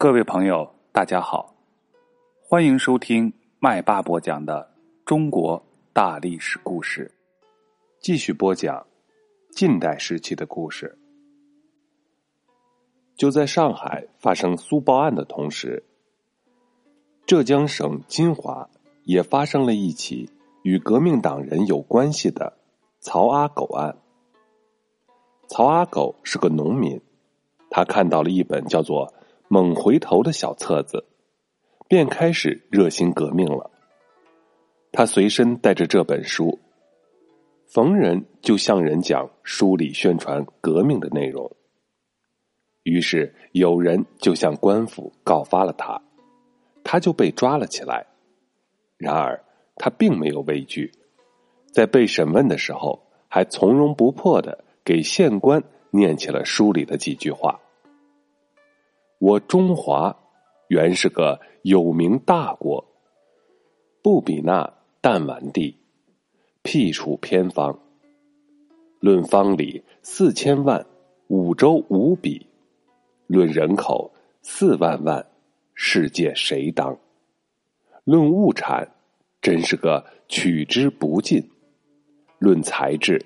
各位朋友，大家好，欢迎收听麦霸播讲的中国大历史故事。继续播讲近代时期的故事。就在上海发生苏报案的同时，浙江省金华也发生了一起与革命党人有关系的曹阿狗案。曹阿狗是个农民，他看到了一本叫做。猛回头的小册子，便开始热心革命了。他随身带着这本书，逢人就向人讲书里宣传革命的内容。于是有人就向官府告发了他，他就被抓了起来。然而他并没有畏惧，在被审问的时候，还从容不迫的给县官念起了书里的几句话。我中华原是个有名大国，不比那弹丸地，僻处偏方。论方里四千万，五洲无比；论人口四万万，世界谁当？论物产，真是个取之不尽；论才智，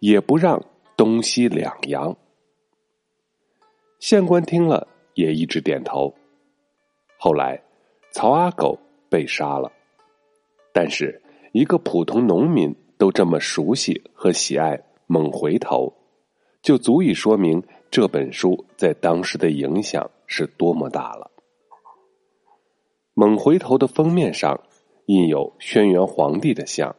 也不让东西两洋。县官听了。也一直点头。后来，曹阿狗被杀了，但是一个普通农民都这么熟悉和喜爱《猛回头》，就足以说明这本书在当时的影响是多么大了。《猛回头》的封面上印有轩辕皇帝的像，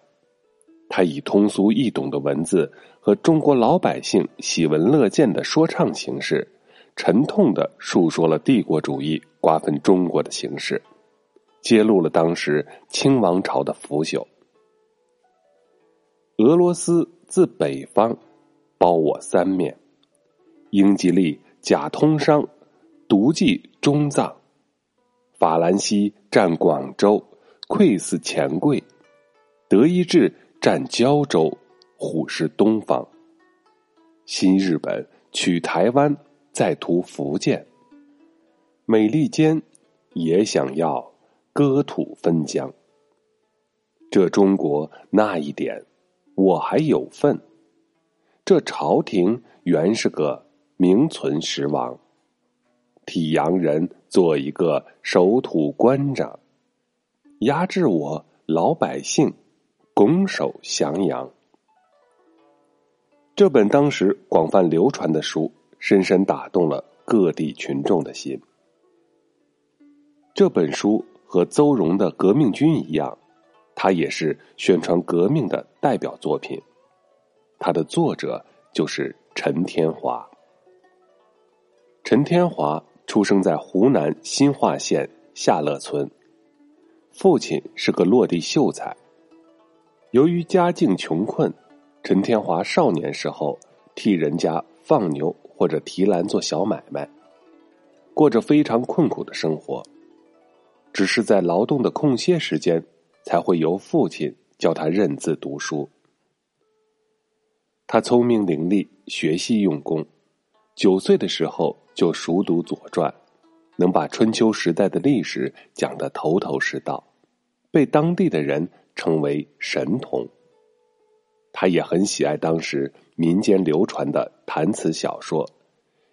他以通俗易懂的文字和中国老百姓喜闻乐见的说唱形式。沉痛的述说了帝国主义瓜分中国的形势，揭露了当时清王朝的腐朽。俄罗斯自北方包我三面，英吉利假通商，毒计中藏；法兰西占广州，窥伺钱柜；德意志占胶州，虎视东方；新日本取台湾。在图福建，美利坚也想要割土分疆。这中国那一点，我还有份。这朝廷原是个名存实亡，替洋人做一个守土官长，压制我老百姓，拱手降洋。这本当时广泛流传的书。深深打动了各地群众的心。这本书和邹容的《革命军》一样，它也是宣传革命的代表作品。它的作者就是陈天华。陈天华出生在湖南新化县下乐村，父亲是个落地秀才。由于家境穷困，陈天华少年时候替人家放牛。或者提篮做小买卖，过着非常困苦的生活。只是在劳动的空歇时间，才会由父亲教他认字读书。他聪明伶俐，学习用功，九岁的时候就熟读《左传》，能把春秋时代的历史讲得头头是道，被当地的人称为神童。他也很喜爱当时民间流传的谈词小说，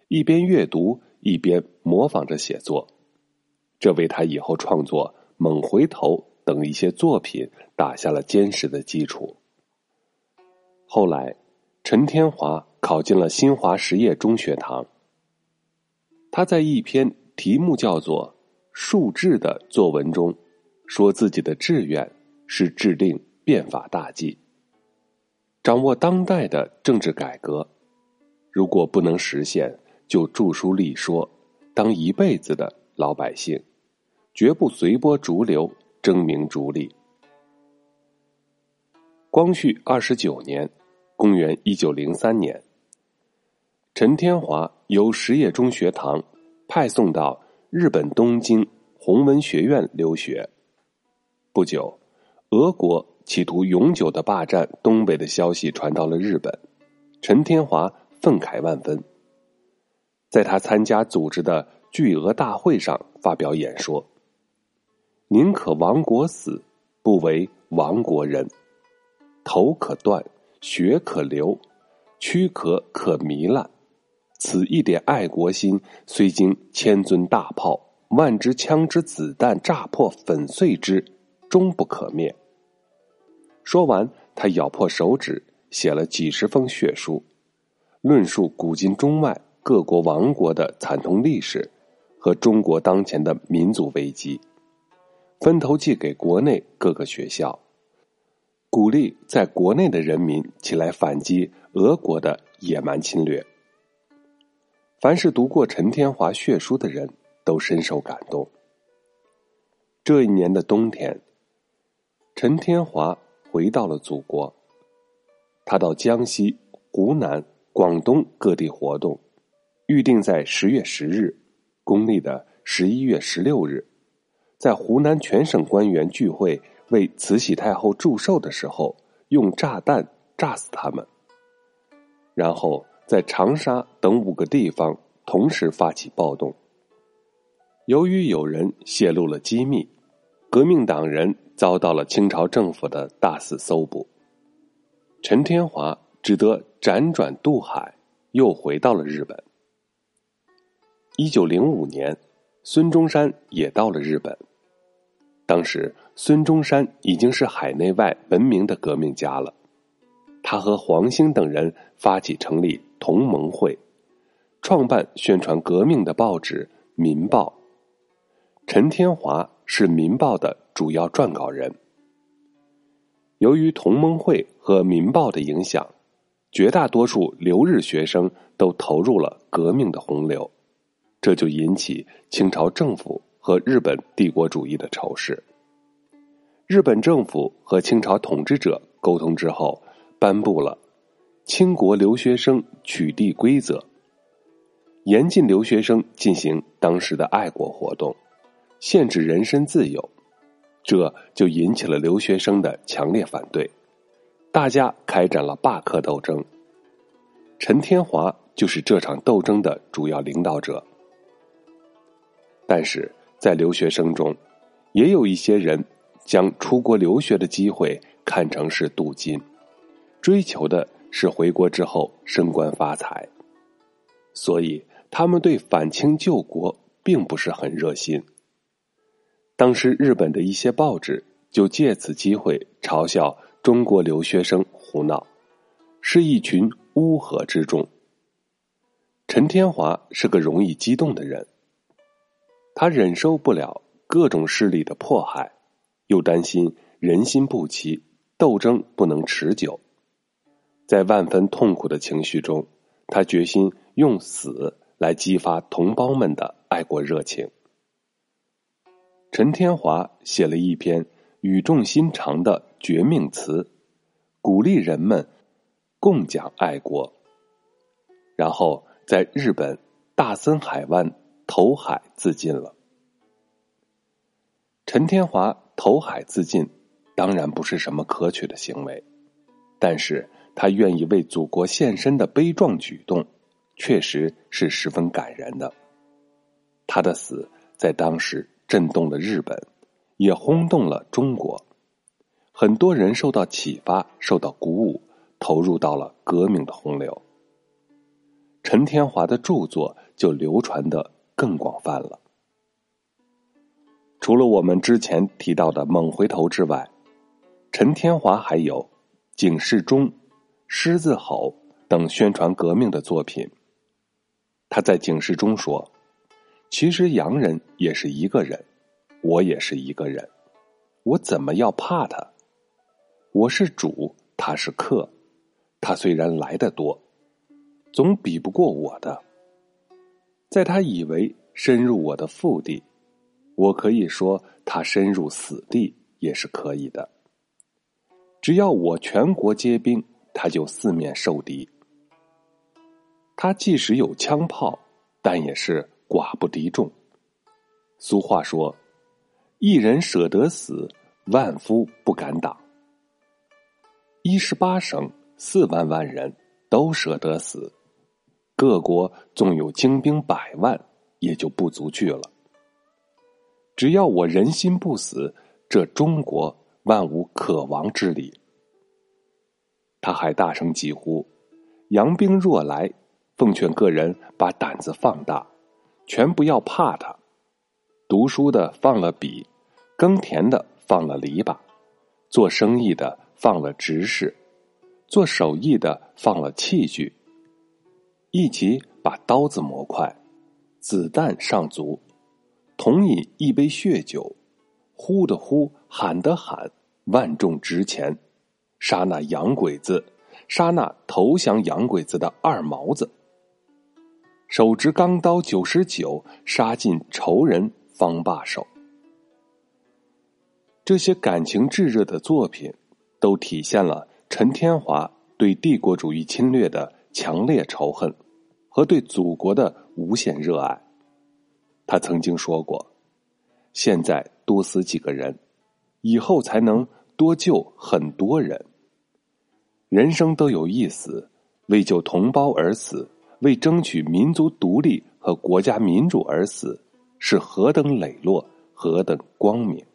一边阅读一边模仿着写作，这为他以后创作《猛回头》等一些作品打下了坚实的基础。后来，陈天华考进了新华实业中学堂。他在一篇题目叫做《数志》的作文中，说自己的志愿是制定变法大计。掌握当代的政治改革，如果不能实现，就著书立说，当一辈子的老百姓，绝不随波逐流、争名逐利。光绪二十九年，公元一九零三年，陈天华由实业中学堂派送到日本东京弘文学院留学。不久，俄国。企图永久的霸占东北的消息传到了日本，陈天华愤慨万分。在他参加组织的巨额大会上发表演说：“宁可亡国死，不为亡国人。头可断，血可流，躯壳可糜烂。此一点爱国心，虽经千尊大炮、万支枪支子弹炸破粉碎之，终不可灭。”说完，他咬破手指，写了几十封血书，论述古今中外各国亡国的惨痛历史和中国当前的民族危机，分头寄给国内各个学校，鼓励在国内的人民起来反击俄国的野蛮侵略。凡是读过陈天华血书的人都深受感动。这一年的冬天，陈天华。回到了祖国，他到江西、湖南、广东各地活动，预定在十月十日（公历的十一月十六日）在湖南全省官员聚会为慈禧太后祝寿的时候，用炸弹炸死他们，然后在长沙等五个地方同时发起暴动。由于有人泄露了机密，革命党人。遭到了清朝政府的大肆搜捕，陈天华只得辗转渡海，又回到了日本。一九零五年，孙中山也到了日本。当时，孙中山已经是海内外闻名的革命家了。他和黄兴等人发起成立同盟会，创办宣传革命的报纸《民报》。陈天华是《民报》的。主要撰稿人。由于同盟会和《民报》的影响，绝大多数留日学生都投入了革命的洪流，这就引起清朝政府和日本帝国主义的仇视。日本政府和清朝统治者沟通之后，颁布了《清国留学生取缔规则》，严禁留学生进行当时的爱国活动，限制人身自由。这就引起了留学生的强烈反对，大家开展了罢课斗争。陈天华就是这场斗争的主要领导者。但是在留学生中，也有一些人将出国留学的机会看成是镀金，追求的是回国之后升官发财，所以他们对反清救国并不是很热心。当时，日本的一些报纸就借此机会嘲笑中国留学生胡闹，是一群乌合之众。陈天华是个容易激动的人，他忍受不了各种势力的迫害，又担心人心不齐，斗争不能持久，在万分痛苦的情绪中，他决心用死来激发同胞们的爱国热情。陈天华写了一篇语重心长的绝命词，鼓励人们共讲爱国，然后在日本大森海湾投海自尽了。陈天华投海自尽，当然不是什么可取的行为，但是他愿意为祖国献身的悲壮举动，确实是十分感人的。他的死在当时。震动了日本，也轰动了中国。很多人受到启发，受到鼓舞，投入到了革命的洪流。陈天华的著作就流传的更广泛了。除了我们之前提到的《猛回头》之外，陈天华还有《警示钟》《狮子吼》等宣传革命的作品。他在《警示钟》说。其实洋人也是一个人，我也是一个人，我怎么要怕他？我是主，他是客，他虽然来的多，总比不过我的。在他以为深入我的腹地，我可以说他深入死地也是可以的。只要我全国皆兵，他就四面受敌。他即使有枪炮，但也是。寡不敌众。俗话说：“一人舍得死，万夫不敢挡。”一十八省四万万人都舍得死，各国纵有精兵百万，也就不足惧了。只要我人心不死，这中国万无可亡之理。他还大声疾呼：“洋兵若来，奉劝个人把胆子放大，全不要怕他。读书的放了笔，耕田的放了篱笆，做生意的放了执事，做手艺的放了器具，一起把刀子磨快，子弹上足。”同饮一杯血酒，呼的呼，喊的喊，万众值钱，杀那洋鬼子，杀那投降洋鬼子的二毛子。手执钢刀九十九，杀尽仇人方罢手。这些感情炙热的作品，都体现了陈天华对帝国主义侵略的强烈仇恨和对祖国的无限热爱。他曾经说过：“现在多死几个人，以后才能多救很多人。人生都有一死，为救同胞而死，为争取民族独立和国家民主而死，是何等磊落，何等光明。”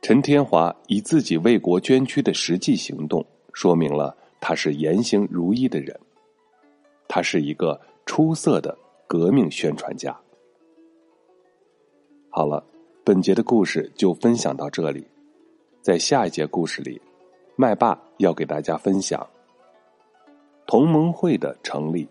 陈天华以自己为国捐躯的实际行动，说明了他是言行如一的人。他是一个出色的。革命宣传家。好了，本节的故事就分享到这里。在下一节故事里，麦霸要给大家分享同盟会的成立。